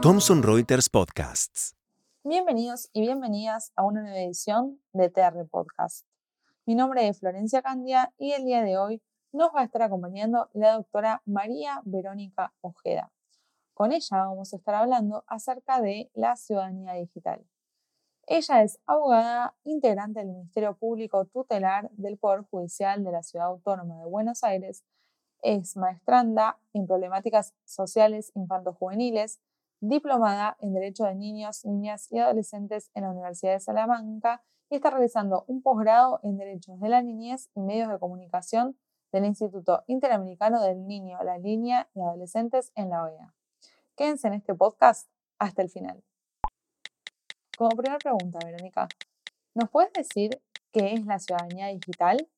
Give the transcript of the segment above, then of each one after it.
Thomson Reuters Podcasts. Bienvenidos y bienvenidas a una nueva edición de TR Podcast. Mi nombre es Florencia Candia y el día de hoy nos va a estar acompañando la doctora María Verónica Ojeda. Con ella vamos a estar hablando acerca de la ciudadanía digital. Ella es abogada integrante del Ministerio Público Tutelar del Poder Judicial de la Ciudad Autónoma de Buenos Aires, es maestranda en problemáticas sociales infanto-juveniles, diplomada en Derecho de Niños, Niñas y Adolescentes en la Universidad de Salamanca y está realizando un posgrado en Derechos de la Niñez y Medios de Comunicación del Instituto Interamericano del Niño, la Línea y Adolescentes en la OEA. Quédense en este podcast hasta el final. Como primera pregunta, Verónica, ¿nos puedes decir qué es la ciudadanía digital?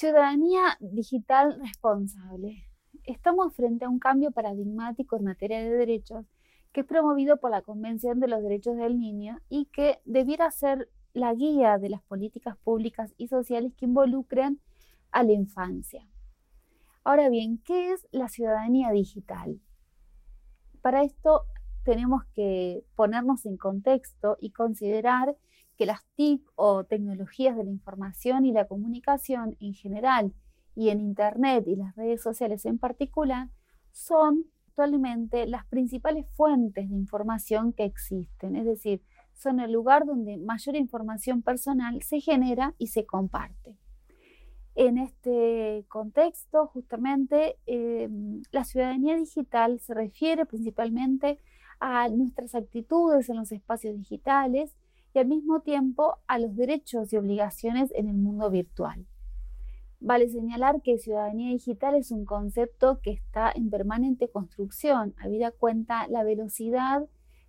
Ciudadanía digital responsable estamos frente a un cambio paradigmático en materia de derechos que es promovido por la Convención de los Derechos del Niño y que debiera ser la guía de las políticas públicas y sociales que involucren a la infancia. Ahora bien, ¿qué es la ciudadanía digital? Para esto tenemos que ponernos en contexto y considerar que las TIC o tecnologías de la información y la comunicación en general y en Internet y las redes sociales en particular son actualmente las principales fuentes de información que existen, es decir, son el lugar donde mayor información personal se genera y se comparte. En este contexto, justamente, em, la ciudadanía digital se refiere principalmente a nuestras actitudes en los espacios digitales y al mismo tiempo a los derechos y obligaciones en el mundo virtual. Vale señalar que ciudadanía digital es un concepto que está en permanente construcción, habida cuenta la velocidad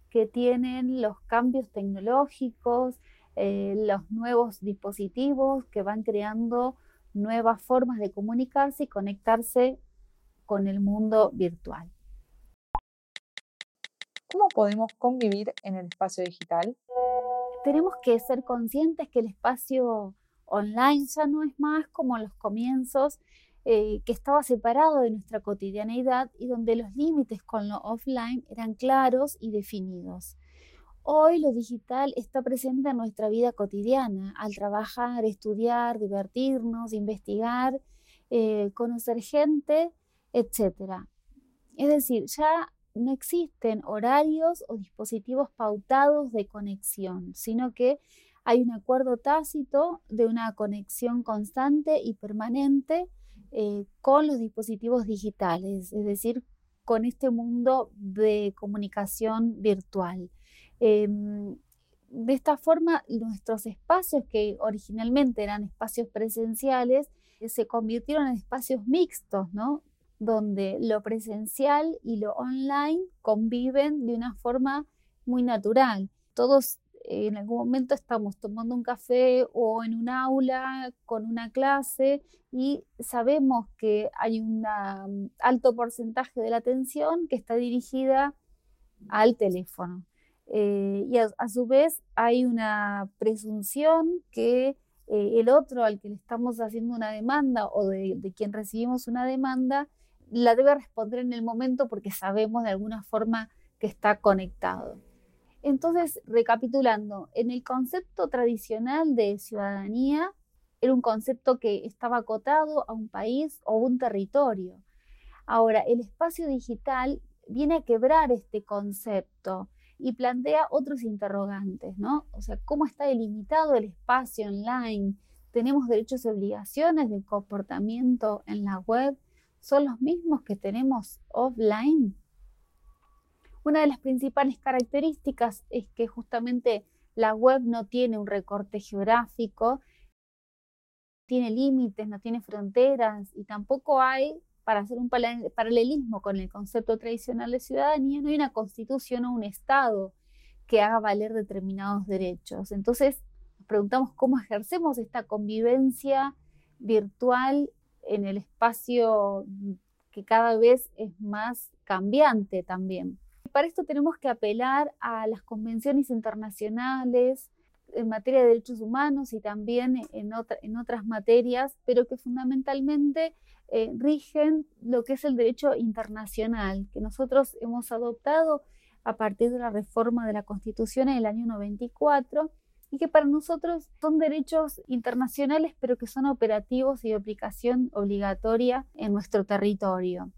que tienen los cambios tecnológicos, eh, los nuevos dispositivos que van creando nuevas formas de comunicarse y conectarse con el mundo virtual. ¿Cómo podemos convivir en el espacio digital? Tenemos que ser conscientes que el espacio online ya no es más como los comienzos eh, que estaba separado de nuestra cotidianeidad y donde los límites con lo offline eran claros y definidos. Hoy lo digital está presente en nuestra vida cotidiana, al trabajar, estudiar, divertirnos, investigar, eh, conocer gente, etc. Es decir, ya no existen horarios o dispositivos pautados de conexión, sino que hay un acuerdo tácito de una conexión constante y permanente eh, con los dispositivos digitales, es decir, con este mundo de comunicación virtual. Em, de esta forma, nuestros espacios, que originalmente eran espacios presenciales, se convirtieron en espacios mixtos, ¿no? Donde lo presencial y lo online conviven de una forma muy natural. Todos en algún momento estamos tomando un café o en un aula con una clase y sabemos que hay un mm, alto porcentaje de la atención que está dirigida al teléfono. Eh, y a, su vez hay una presunción que eh, el otro al que le estamos haciendo una demanda o de quien recibimos una demanda la debe responder en el momento porque sabemos de alguna forma que está conectado. Entonces, recapitulando, en el concepto tradicional de ciudadanía era un concepto que estaba acotado a un país o un territorio. Ahora, el espacio digital viene a quebrar este concepto y plantea otros interrogantes, ¿no? O sea, ¿cómo está delimitado el espacio online? ¿Tenemos derechos y obligaciones de comportamiento en la web? ¿Son los mismos que tenemos offline? Una de las principales características es que justamente la web no tiene un recorte geográfico, tiene límites, no tiene fronteras y tampoco hay, para hacer un paralelismo con el concepto tradicional de ciudadanía, no hay una constitución o un Estado que haga valer determinados derechos. Entonces, nos preguntamos cómo ejercemos esta convivencia virtual en el espacio que cada vez es más cambiante también. Para esto tenemos que apelar a las convenciones internacionales, en materia de derechos humanos y también en, en otras materias, pero que fundamentalmente eh, rigen lo que es el derecho internacional, que nosotros hemos adoptado a partir de la reforma de la Constitución en el año 94 y que para nosotros son derechos internacionales, pero que son operativos y de aplicación obligatoria en nuestro territorio.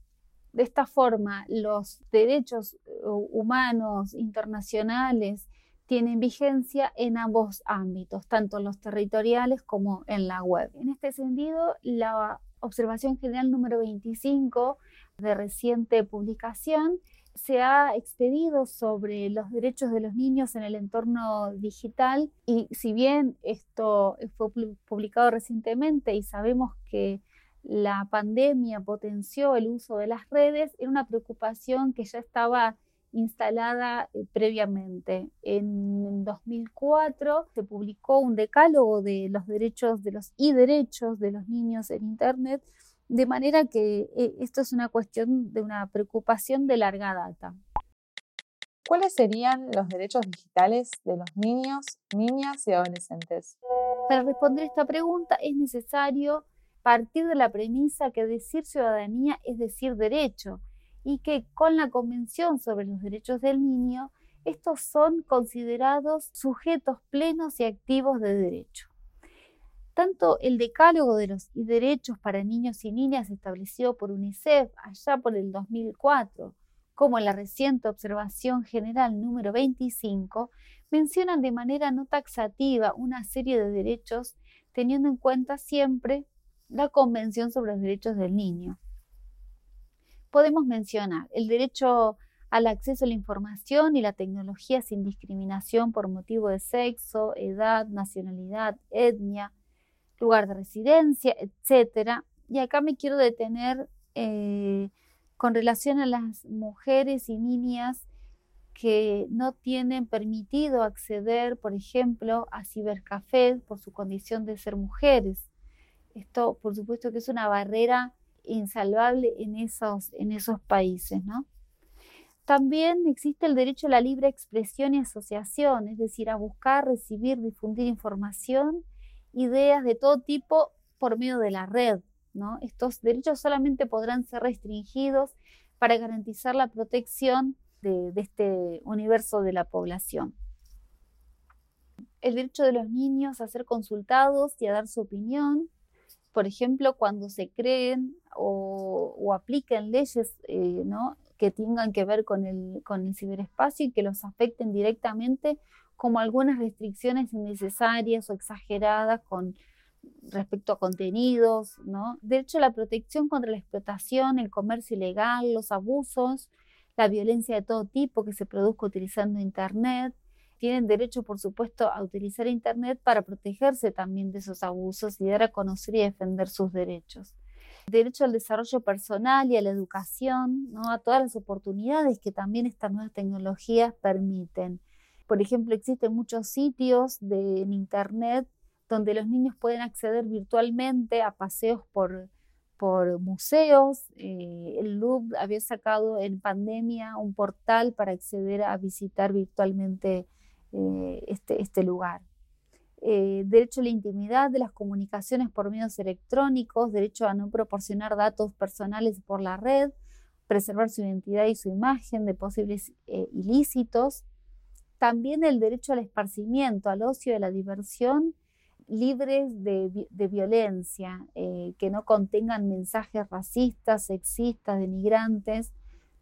De esta forma, los derechos eh, humanos internacionales tienen vigencia en ambos ámbitos, tanto en los territoriales como en la web. En este sentido, la observación general número 25 de reciente publicación se ha expedido sobre los derechos de los niños en el entorno digital y si bien esto fue publicado recientemente y sabemos que la pandemia potenció el uso de las redes, era una preocupación que ya estaba instalada eh, previamente. En 2004 se publicó un decálogo de los derechos de los y derechos de los niños en Internet, de manera que eh, esto es una cuestión de una preocupación de larga data. ¿Cuáles serían los derechos digitales de los niños, niñas y adolescentes? Para responder esta pregunta es necesario partir de la premisa que decir ciudadanía es decir derecho y que con la Convención sobre los Derechos del Niño, estos son considerados sujetos plenos y activos de derecho. Tanto el Decálogo de los Derechos para Niños y Niñas establecido por UNICEF allá por el 2004, como la reciente Observación General número 25, mencionan de manera no taxativa una serie de derechos teniendo en cuenta siempre la Convención sobre los Derechos del Niño. Podemos mencionar el derecho al acceso a la información y la tecnología sin discriminación por motivo de sexo, edad, nacionalidad, etnia, lugar de residencia, etc. Y acá me quiero detener eh, con relación a las mujeres y niñas que no tienen permitido acceder, por ejemplo, a cibercafés por su condición de ser mujeres. Esto, por supuesto, que es una barrera insalvable en esos, en esos países, ¿no? También existe el derecho a la libre expresión y asociación, es decir, a buscar, recibir, difundir información, ideas de todo tipo por medio de la red. ¿no? Estos derechos solamente podrán ser restringidos para garantizar la protección de, este universo de la población. El derecho de los niños a ser consultados y a dar su opinión, por ejemplo, cuando se creen o, apliquen leyes eh, que tengan que ver con el, con el ciberespacio y que los afecten directamente, como algunas restricciones innecesarias o exageradas con respecto a contenidos, ¿no? De hecho, la protección contra la explotación, el comercio ilegal, los abusos, la violencia de todo tipo que se produzca utilizando Internet, tienen derecho, por supuesto, a utilizar Internet para protegerse también de esos abusos y dar a conocer y defender sus derechos. Derecho al desarrollo personal y a la educación, ¿no? a todas las oportunidades que también estas nuevas tecnologías permiten. Por ejemplo, existen muchos sitios de, en Internet donde los niños pueden acceder virtualmente a paseos por, por museos. Eh, el Louvre había sacado en pandemia un portal para acceder a visitar virtualmente eh, este, este, lugar. Eh, derecho a la intimidad de las comunicaciones por medios electrónicos, derecho a no proporcionar datos personales por la red, preservar su identidad y su imagen de posibles eh, ilícitos. También el derecho al esparcimiento, al ocio y a la diversión libres de, violencia, que no contengan mensajes racistas, sexistas, denigrantes,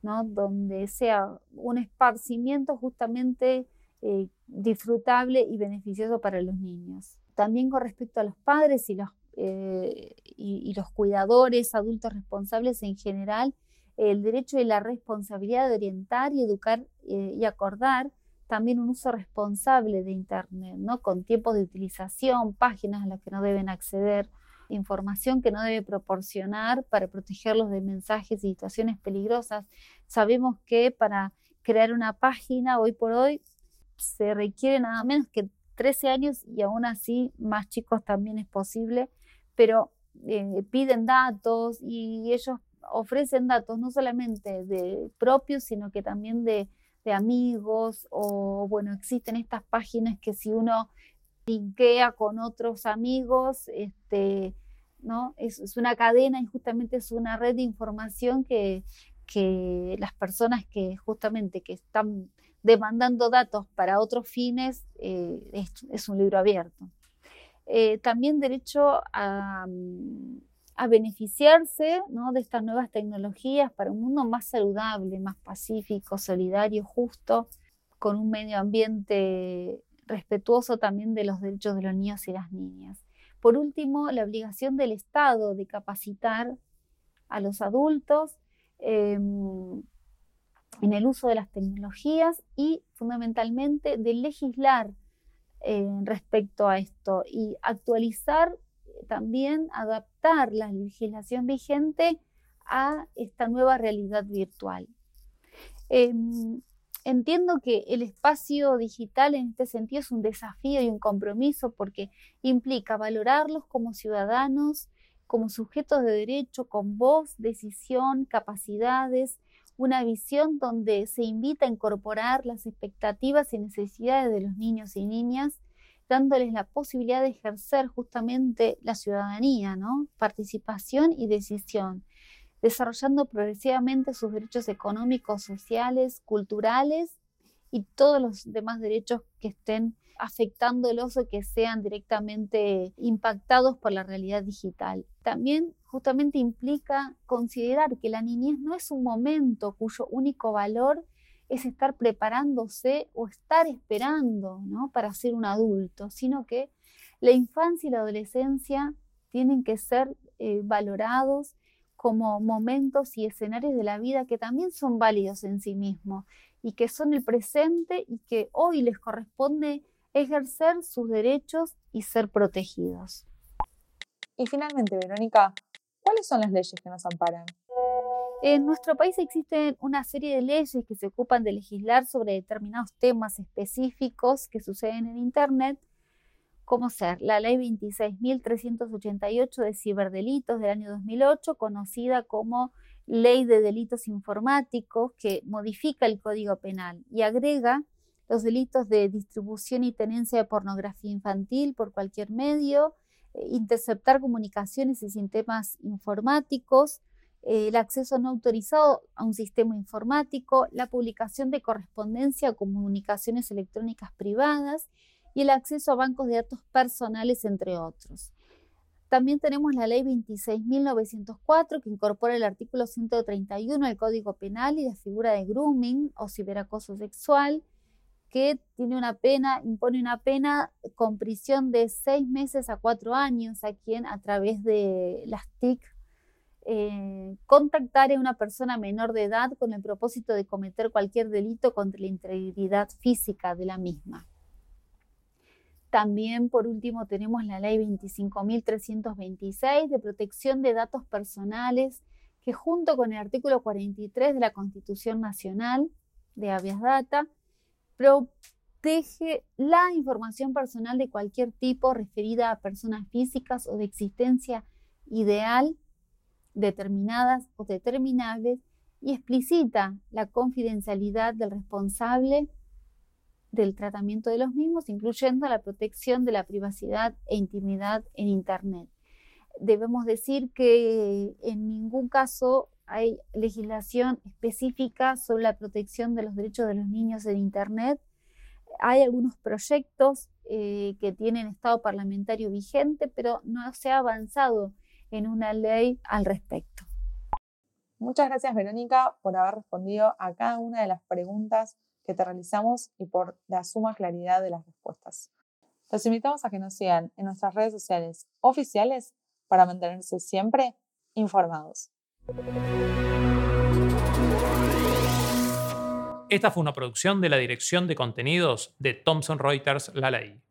¿no? donde sea un esparcimiento justamente eh, disfrutable y beneficioso para los niños. También con respecto a los padres y los, eh, y, los cuidadores, adultos responsables en general, el derecho y la responsabilidad de orientar y educar eh, y acordar también un uso responsable de Internet, ¿no? con tiempos de utilización, páginas a las que no deben acceder, información que no debe proporcionar para protegerlos de mensajes y situaciones peligrosas. Sabemos que para crear una página hoy por hoy se requiere nada menos que 13 años y aún así más chicos también es posible, pero eh, piden datos y ellos ofrecen datos no solamente de propios, sino que también de, amigos o bueno, existen estas páginas que si uno linkea con otros amigos, este, ¿no? Es, una cadena y justamente es una red de información que, que las personas que justamente que están demandando datos para otros fines eh, es, un libro abierto. Eh, también derecho a, a beneficiarse ¿no? de estas nuevas tecnologías para un mundo más saludable, más pacífico, solidario, justo, con un medio ambiente respetuoso también de los derechos de los niños y las niñas. Por último, la obligación del Estado de capacitar a los adultos em, en el uso de las tecnologías y fundamentalmente de legislar eh, respecto a esto y actualizar también, adaptar la legislación vigente a esta nueva realidad virtual. Em, entiendo que el espacio digital en este sentido es un desafío y un compromiso porque implica valorarlos como ciudadanos, como sujetos de derecho, con voz, decisión, capacidades, una visión donde se invita a incorporar las expectativas y necesidades de los niños y niñas, dándoles la posibilidad de ejercer justamente la ciudadanía, ¿no? participación y decisión, desarrollando progresivamente sus derechos económicos, sociales, culturales y todos los demás derechos que estén afectándolos o que sean directamente impactados por la realidad digital. También justamente implica considerar que la niñez no es un momento cuyo único valor es estar preparándose o estar esperando ¿no? para ser un adulto, sino que la infancia y la adolescencia tienen que ser eh, valorados como momentos y escenarios de la vida que también son válidos en sí mismos y que son el presente y que hoy les corresponde ejercer sus derechos y ser protegidos. Y finalmente, Verónica, ¿cuáles son las leyes que nos amparan? En nuestro país existen una serie de leyes que se ocupan de legislar sobre determinados temas específicos que suceden en Internet, como ser la Ley 26.388 de Ciberdelitos del año 2008, conocida como Ley de Delitos Informáticos, que modifica el Código Penal y agrega los delitos de distribución y tenencia de pornografía infantil por cualquier medio, eh, interceptar comunicaciones y sistemas informáticos, el acceso no autorizado a un sistema informático, la publicación de correspondencia o comunicaciones electrónicas privadas y el acceso a bancos de datos personales, entre otros. También tenemos la ley 26.904 que incorpora el artículo 131 del Código Penal y la figura de grooming o ciberacoso sexual, que tiene una pena, impone una pena con prisión de seis meses a cuatro años a quien a través de las TIC eh, contactar a una persona menor de edad con el propósito de cometer cualquier delito contra la integridad física de la misma. También, por último, tenemos la ley 25.326 de protección de datos personales, que junto con el artículo 43 de la Constitución Nacional de Habeas Data, protege la información personal de cualquier tipo referida a personas físicas o de existencia ideal, determinadas o determinables, y explicita la confidencialidad del responsable del tratamiento de los mismos, incluyendo la protección de la privacidad e intimidad en Internet. Debemos decir que en ningún caso hay legislación específica sobre la protección de los derechos de los niños en Internet. Hay algunos proyectos eh, que tienen estado parlamentario vigente, pero no se ha avanzado en una ley al respecto. Muchas gracias, Verónica, por haber respondido a cada una de las preguntas que te realizamos y por la suma claridad de las respuestas. Los invitamos a que nos sigan en nuestras redes sociales oficiales para mantenerse siempre informados. Esta fue una producción de la Dirección de Contenidos de Thomson Reuters La Ley.